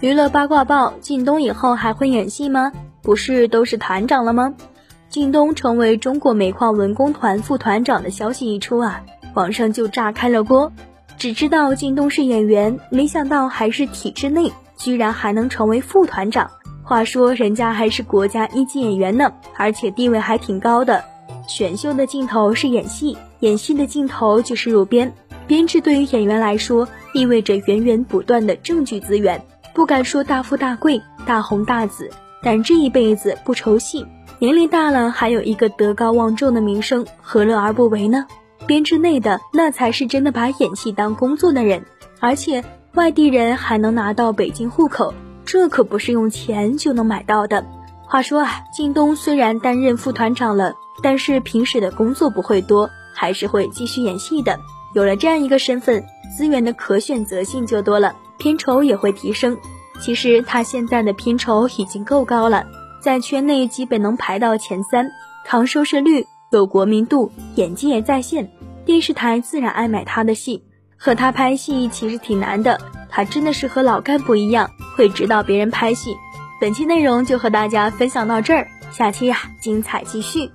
娱乐八卦报：靳东以后还会演戏吗？不是都是团长了吗？靳东成为中国煤矿文工团副团长的消息一出啊，网上就炸开了锅。只知道靳东是演员，没想到还是体制内，居然还能成为副团长。话说人家还是国家一级演员呢，而且地位还挺高的。选秀的镜头是演戏，演戏的镜头就是入编。编制对于演员来说，意味着源源不断的证据资源。不敢说大富大贵、大红大紫，但这一辈子不愁戏，年龄大了还有一个德高望重的名声，何乐而不为呢？编制内的那才是真的把演戏当工作的人，而且外地人还能拿到北京户口，这可不是用钱就能买到的。话说啊，靳东虽然担任副团长了，但是平时的工作不会多，还是会继续演戏的。有了这样一个身份，资源的可选择性就多了。片酬也会提升。其实他现在的片酬已经够高了，在圈内基本能排到前三，抗收视率，有国民度，演技也在线，电视台自然爱买他的戏。和他拍戏其实挺难的，他真的是和老干部一样，会指导别人拍戏。本期内容就和大家分享到这儿，下期呀精彩继续。